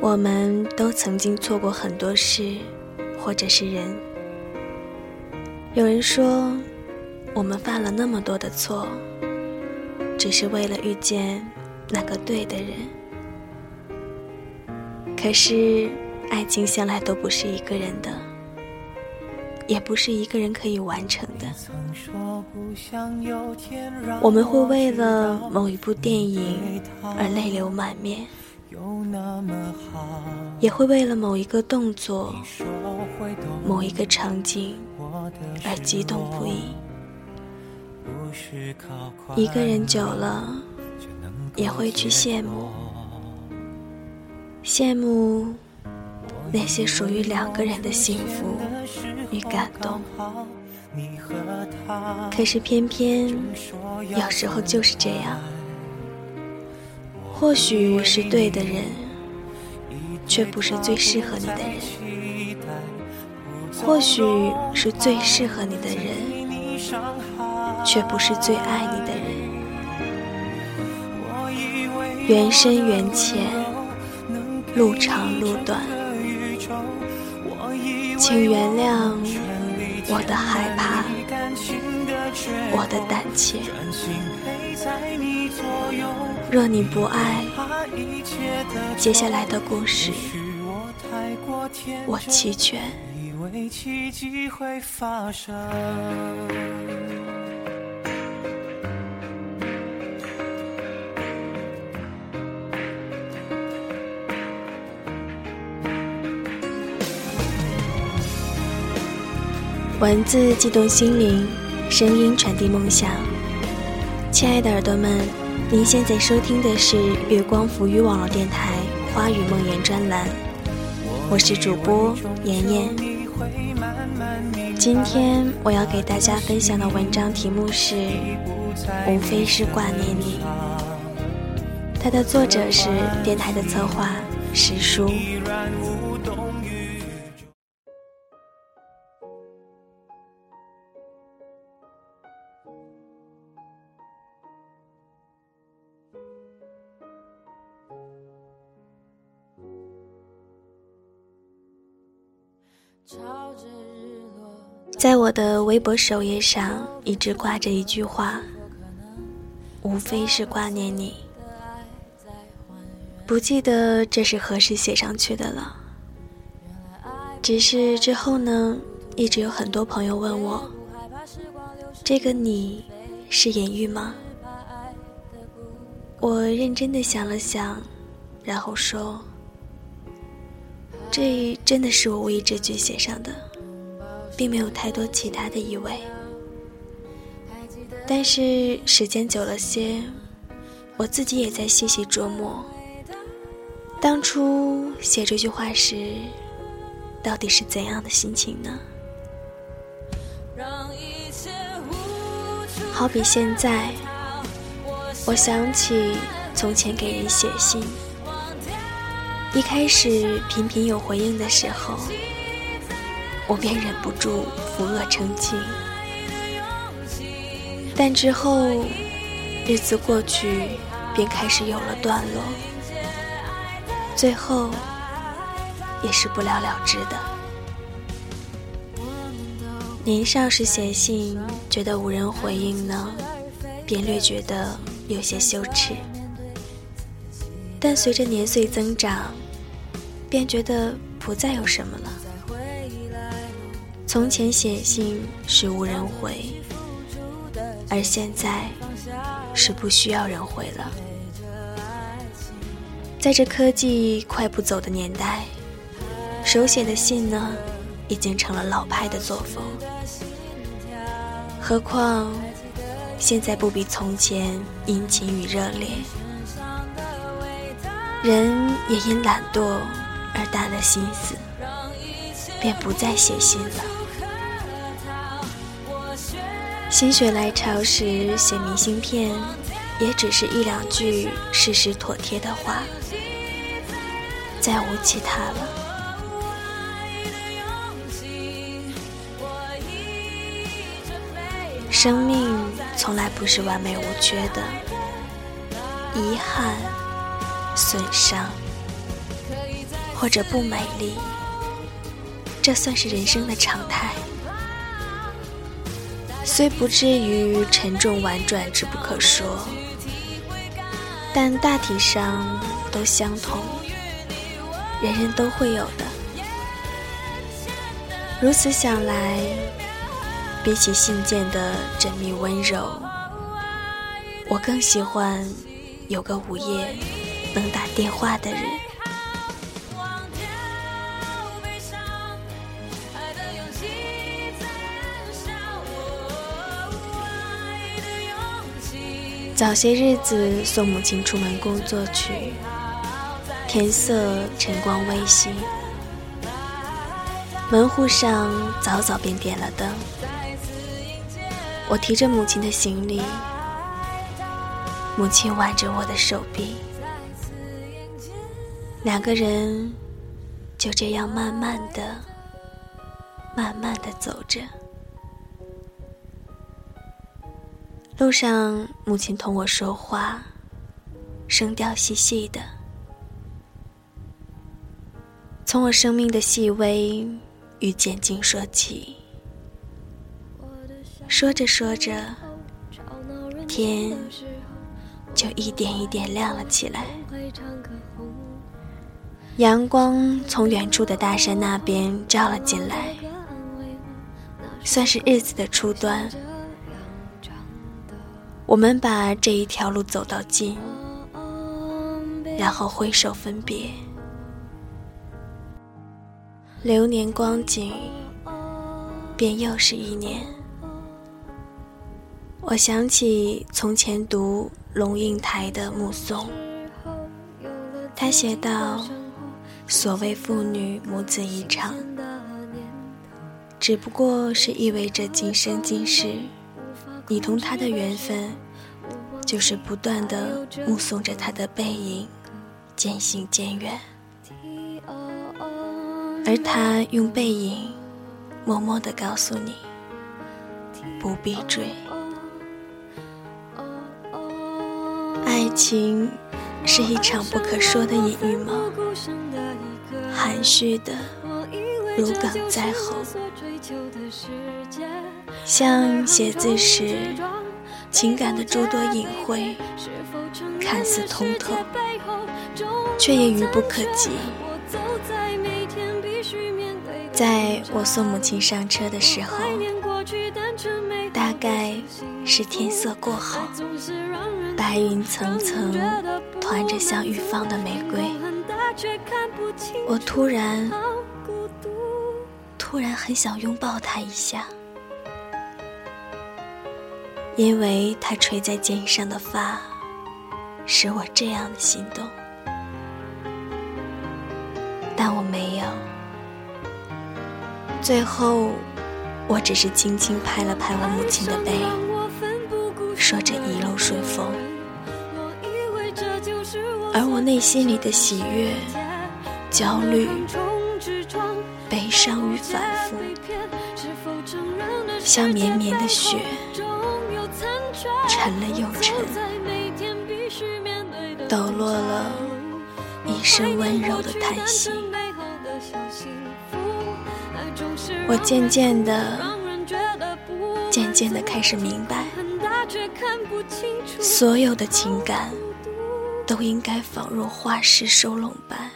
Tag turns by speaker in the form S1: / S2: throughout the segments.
S1: 我们都曾经错过很多事，或者是人。有人说，我们犯了那么多的错，只是为了遇见那个对的人。可是，爱情向来都不是一个人的，也不是一个人可以完成的。我们会为了某一部电影而泪流满面。也会为了某一个动作、某一个场景而激动不已。一个人久了，也会去羡慕，羡慕那些属于两个人的幸福与感动。可是偏偏有时候就是这样。或许是对的人，却不是最适合你的人；或许是最适合你的人，却不是最爱你的人。缘深缘浅，路长路短，请原谅我的害怕，我的胆怯。若你不爱，接下来的故事我弃权。文字悸动心灵，声音传递梦想。亲爱的耳朵们，您现在收听的是月光浮语网络电台《花语梦言》专栏，我是主播妍妍。今天我要给大家分享的文章题目是《无非是挂念你》，它的作者是电台的策划石叔。微博首页上一直挂着一句话，无非是挂念你。不记得这是何时写上去的了。只是之后呢，一直有很多朋友问我，这个你是隐喻吗？我认真的想了想，然后说。这真的是我无意之举写上的，并没有太多其他的意味。但是时间久了些，我自己也在细细琢磨，当初写这句话时，到底是怎样的心情呢？好比现在，我想起从前给人写信。一开始频频有回应的时候，我便忍不住扶额成亲。但之后日子过去，便开始有了段落，最后也是不了了之的。年少时写信，觉得无人回应呢，便略觉得有些羞耻。但随着年岁增长，便觉得不再有什么了。从前写信是无人回，而现在是不需要人回了。在这科技快步走的年代，手写的信呢，已经成了老派的作风。何况现在不比从前殷勤与热烈，人也因懒惰。而淡了心思，便不再写信了。心血来潮时写明信片，也只是一两句事实妥帖的话，再无其他了。生命从来不是完美无缺的，遗憾、损伤。或者不美丽，这算是人生的常态。虽不至于沉重婉转之不可说，但大体上都相同，人人都会有的。如此想来，比起信件的缜密温柔，我更喜欢有个午夜能打电话的人。早些日子送母亲出门工作去，天色晨光微曦，门户上早早便点了灯。我提着母亲的行李，母亲挽着我的手臂，两个人就这样慢慢的、慢慢的走着。路上，母亲同我说话，声调细细的，从我生命的细微与简静说起。说着说着，天就一点一点亮了起来。阳光从远处的大山那边照了进来，算是日子的初端。我们把这一条路走到尽，然后挥手分别。流年光景，便又是一年。我想起从前读龙应台的《目送》，他写道：“所谓父女母子一场，只不过是意味着今生今世。”你同他的缘分，就是不断的目送着他的背影渐行渐远，而他用背影默默的告诉你，不必追。爱情是一场不可说的隐喻吗？含蓄的，如鲠在喉。像写字时情感的诸多隐晦，看似通透，却也愚不可及。在我送母亲上车的时候，大概是天色过好，白云层层团着像欲放的玫瑰，我突然，突然很想拥抱她一下。因为他垂在肩上的发，使我这样的心动，但我没有。最后，我只是轻轻拍了拍我母亲的背，说着一路顺风。而我内心里的喜悦、焦虑、悲伤与反复，像绵绵的雪。沉了又沉，抖落了一身温柔的叹息。我渐渐的、渐渐的开始明白，所有的情感都应该仿若花式收拢般，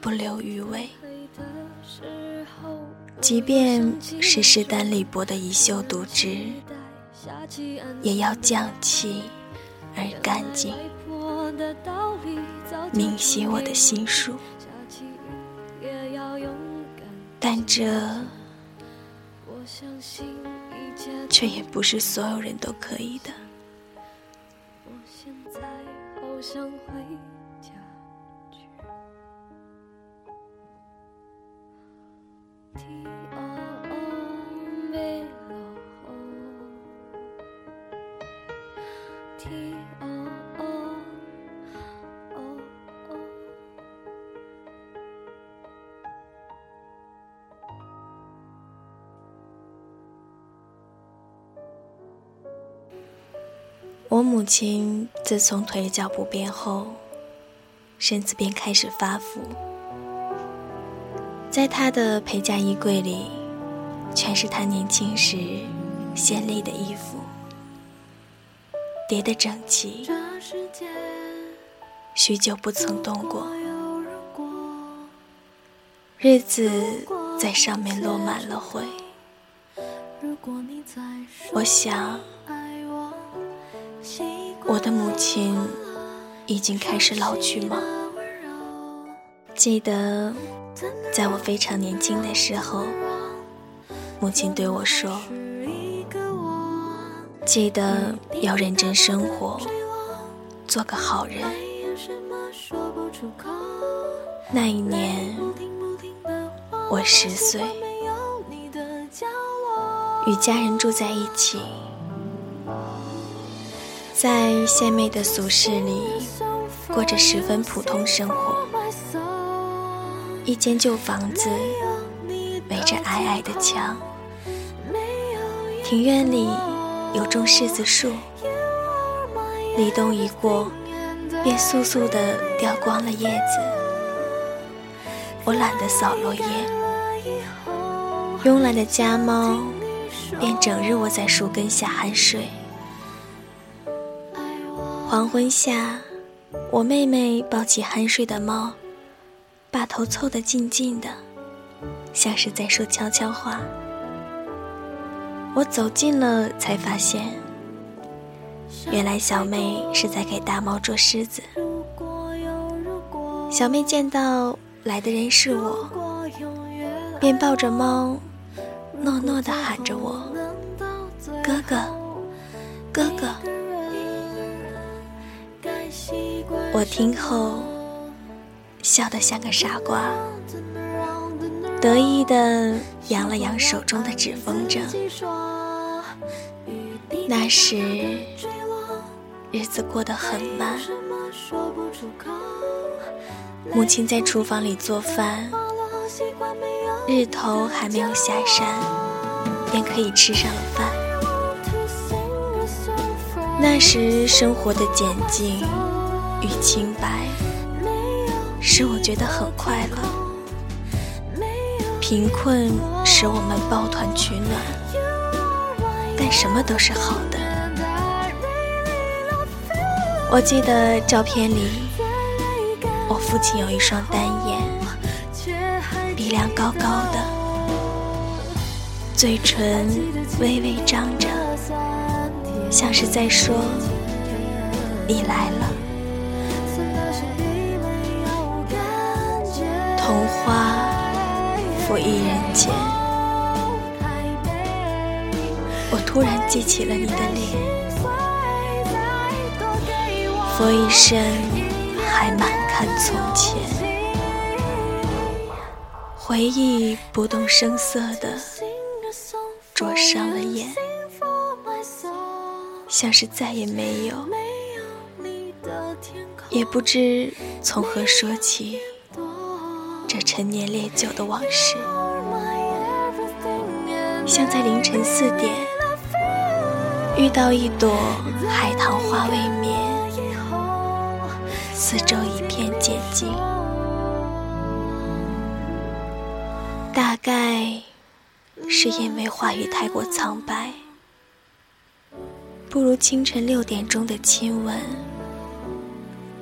S1: 不留余味。即便是势单力薄的一袖独枝。也要降气而干净，明晰我的心术。但这，却也不是所有人都可以的。我母亲自从腿脚不便后，身子便开始发福，在他的陪嫁衣柜里，全是他年轻时鲜丽的衣服，叠得整齐，许久不曾动过，日子在上面落满了灰。我想，我的母亲已经开始老去吗？记得。在我非常年轻的时候，母亲对我说：“记得要认真生活，做个好人。”那一年，我十岁，与家人住在一起，在县妹的俗世里，过着十分普通生活。一间旧房子，围着矮矮的墙。庭院里有种柿子树，立冬一过，便簌簌地掉光了叶子。我懒得扫落叶，慵懒的家猫便整日窝在树根下酣睡。黄昏下，我妹妹抱起酣睡的猫。把头凑得近近的，像是在说悄悄话。我走近了，才发现，原来小妹是在给大猫捉虱子。小妹见到来的人是我，便抱着猫，诺诺地喊着我：“哥哥，哥哥。”我听后。笑得像个傻瓜，得意地扬了扬手中的纸风筝。那时日子过得很慢，母亲在厨房里做饭，日头还没有下山，便可以吃上了饭。那时生活的简静与清白。使我觉得很快乐，贫困使我们抱团取暖，但什么都是好的。我记得照片里，我父亲有一双单眼，鼻梁高高的，嘴唇微微张着，像是在说：“你来了。”拂一人间，我突然记起了你的脸，佛一生还满看从前，回忆不动声色的灼伤了眼，像是再也没有，也不知从何说起。陈年烈酒的往事，像在凌晨四点遇到一朵海棠花未眠，四周一片寂静。大概是因为话语太过苍白，不如清晨六点钟的亲吻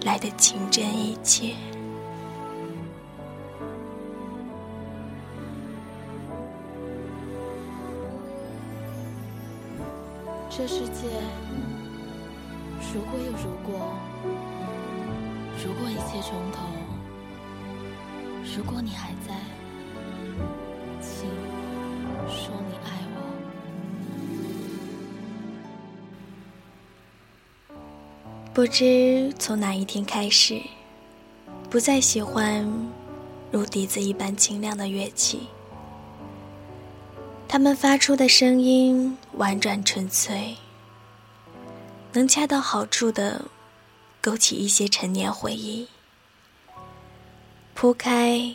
S1: 来得情真意切。
S2: 这世界，如果有如果，如果一切从头，如果你还在，请说你爱我。
S1: 不知从哪一天开始，不再喜欢如笛子一般清亮的乐器。他们发出的声音婉转纯粹，能恰到好处的勾起一些陈年回忆，铺开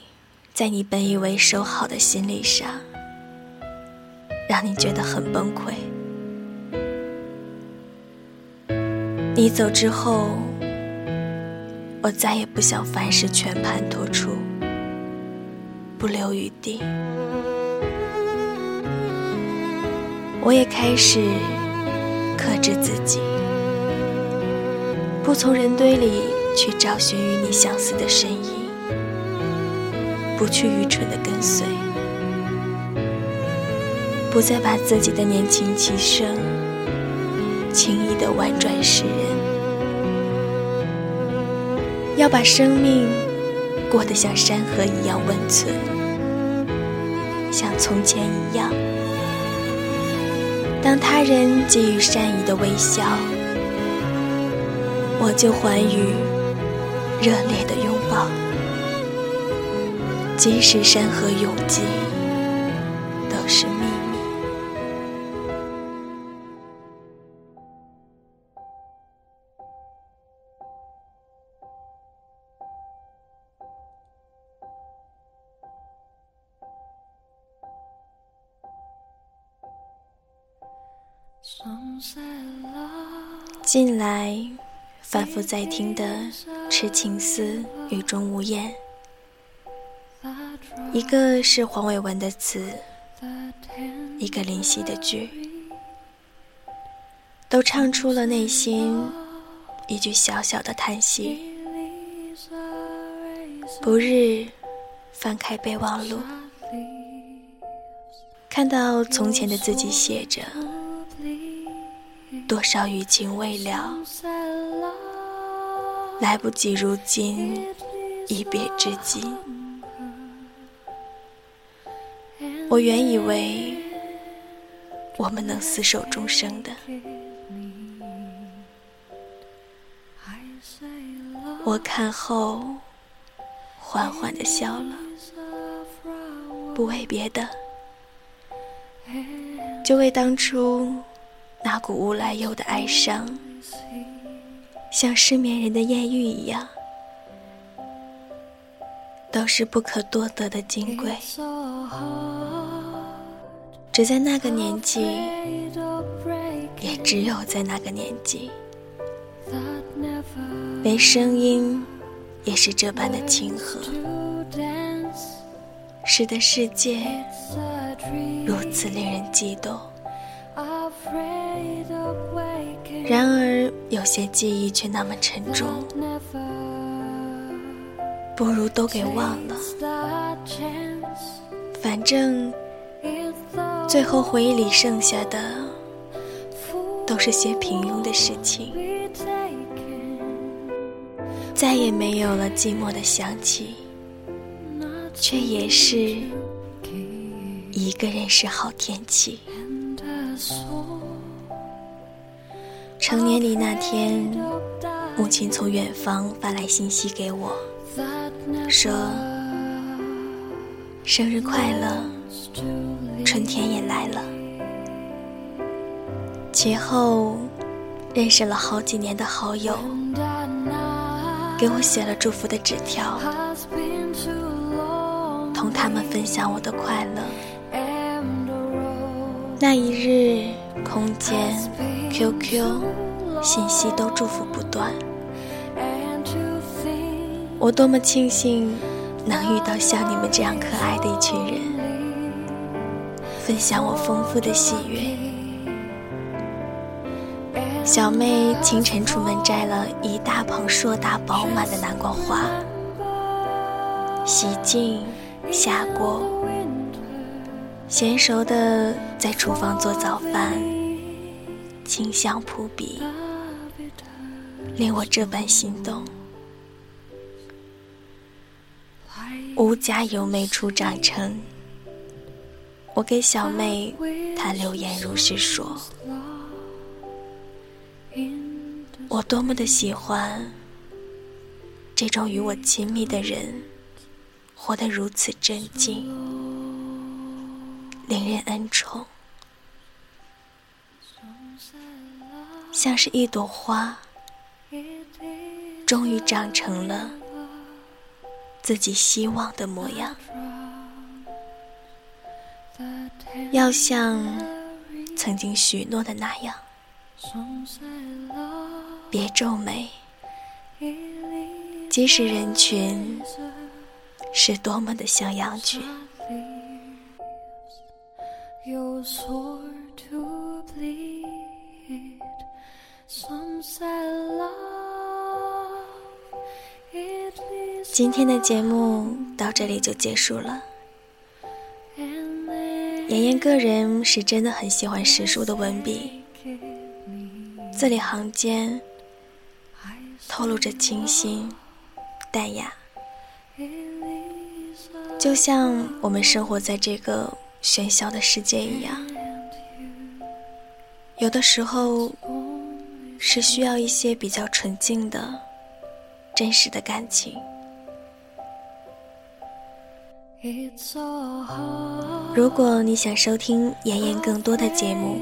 S1: 在你本以为收好的心理上，让你觉得很崩溃。你走之后，我再也不想凡事全盘托出。不留余地。我也开始克制自己，不从人堆里去找寻与你相似的身影，不去愚蠢的跟随，不再把自己的年轻气盛轻易的婉转世人，要把生命过得像山河一样温存，像从前一样。当他人给予善意的微笑，我就还予热烈的拥抱。即使山河永寂，近来反复在听的《痴情思》《雨中无言》，一个是黄伟文的词，一个林夕的句，都唱出了内心一句小小的叹息。不日翻开备忘录，看到从前的自己写着。多少余情未了，来不及，如今一别至今。我原以为我们能厮守终生的，我看后缓缓的笑了，不为别的，就为当初。那股无来由的哀伤，像失眠人的艳遇一样，都是不可多得的金贵。只在那个年纪，也只有在那个年纪，连声音也是这般的亲和，使得世界如此令人激动。然而，有些记忆却那么沉重，不如都给忘了。反正，最后回忆里剩下的，都是些平庸的事情，再也没有了寂寞的想起，却也是一个人是好天气。成年礼那天，母亲从远方发来信息给我，说：“生日快乐，春天也来了。”其后，认识了好几年的好友，给我写了祝福的纸条，同他们分享我的快乐。那一日，空间、QQ、信息都祝福不断。我多么庆幸能遇到像你们这样可爱的一群人，分享我丰富的喜悦。小妹清晨出门摘了一大捧硕大饱满的南瓜花，洗净下锅。娴熟的在厨房做早饭，清香扑鼻，令我这般心动。吾家有妹初长成，我给小妹她留言如是说：我多么的喜欢这种与我亲密的人，活得如此镇静。令人恩宠，像是一朵花，终于长成了自己希望的模样。要像曾经许诺的那样，别皱眉，即使人群
S3: 是多么的像羊群。今天的节目到这里就结束了。妍妍个人是真的很喜欢史书的文笔，字里行间透露着清新淡雅，就像我们生活在这个喧嚣的世界一样，有的时候是需要一些比较纯净的、真实的感情。如果你想收听妍妍更多的节目，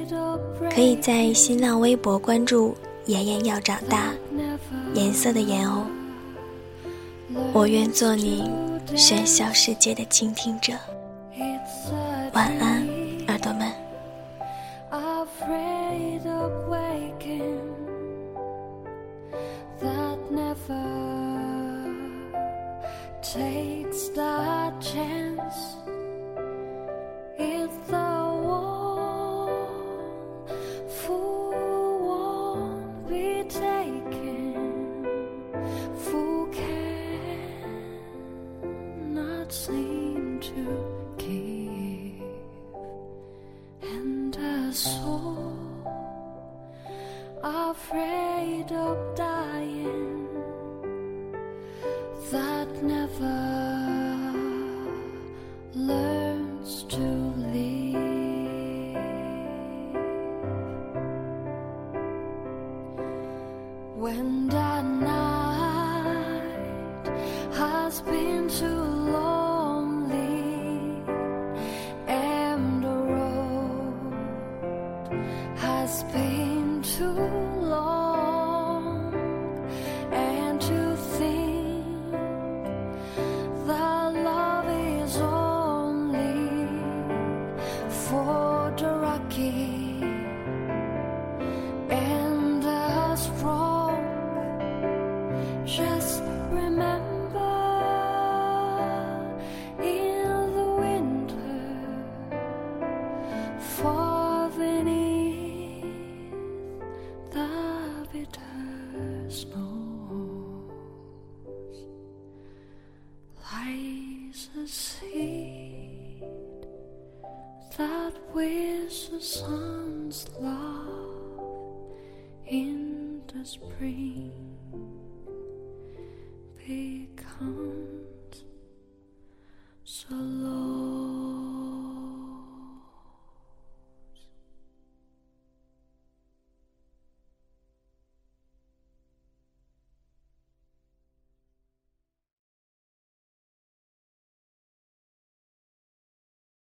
S3: 可以在新浪微博关注“妍妍要长大”，颜色的颜哦。我愿做你喧嚣世界的倾听者。晚安，耳朵们。takes the chance When the night fall.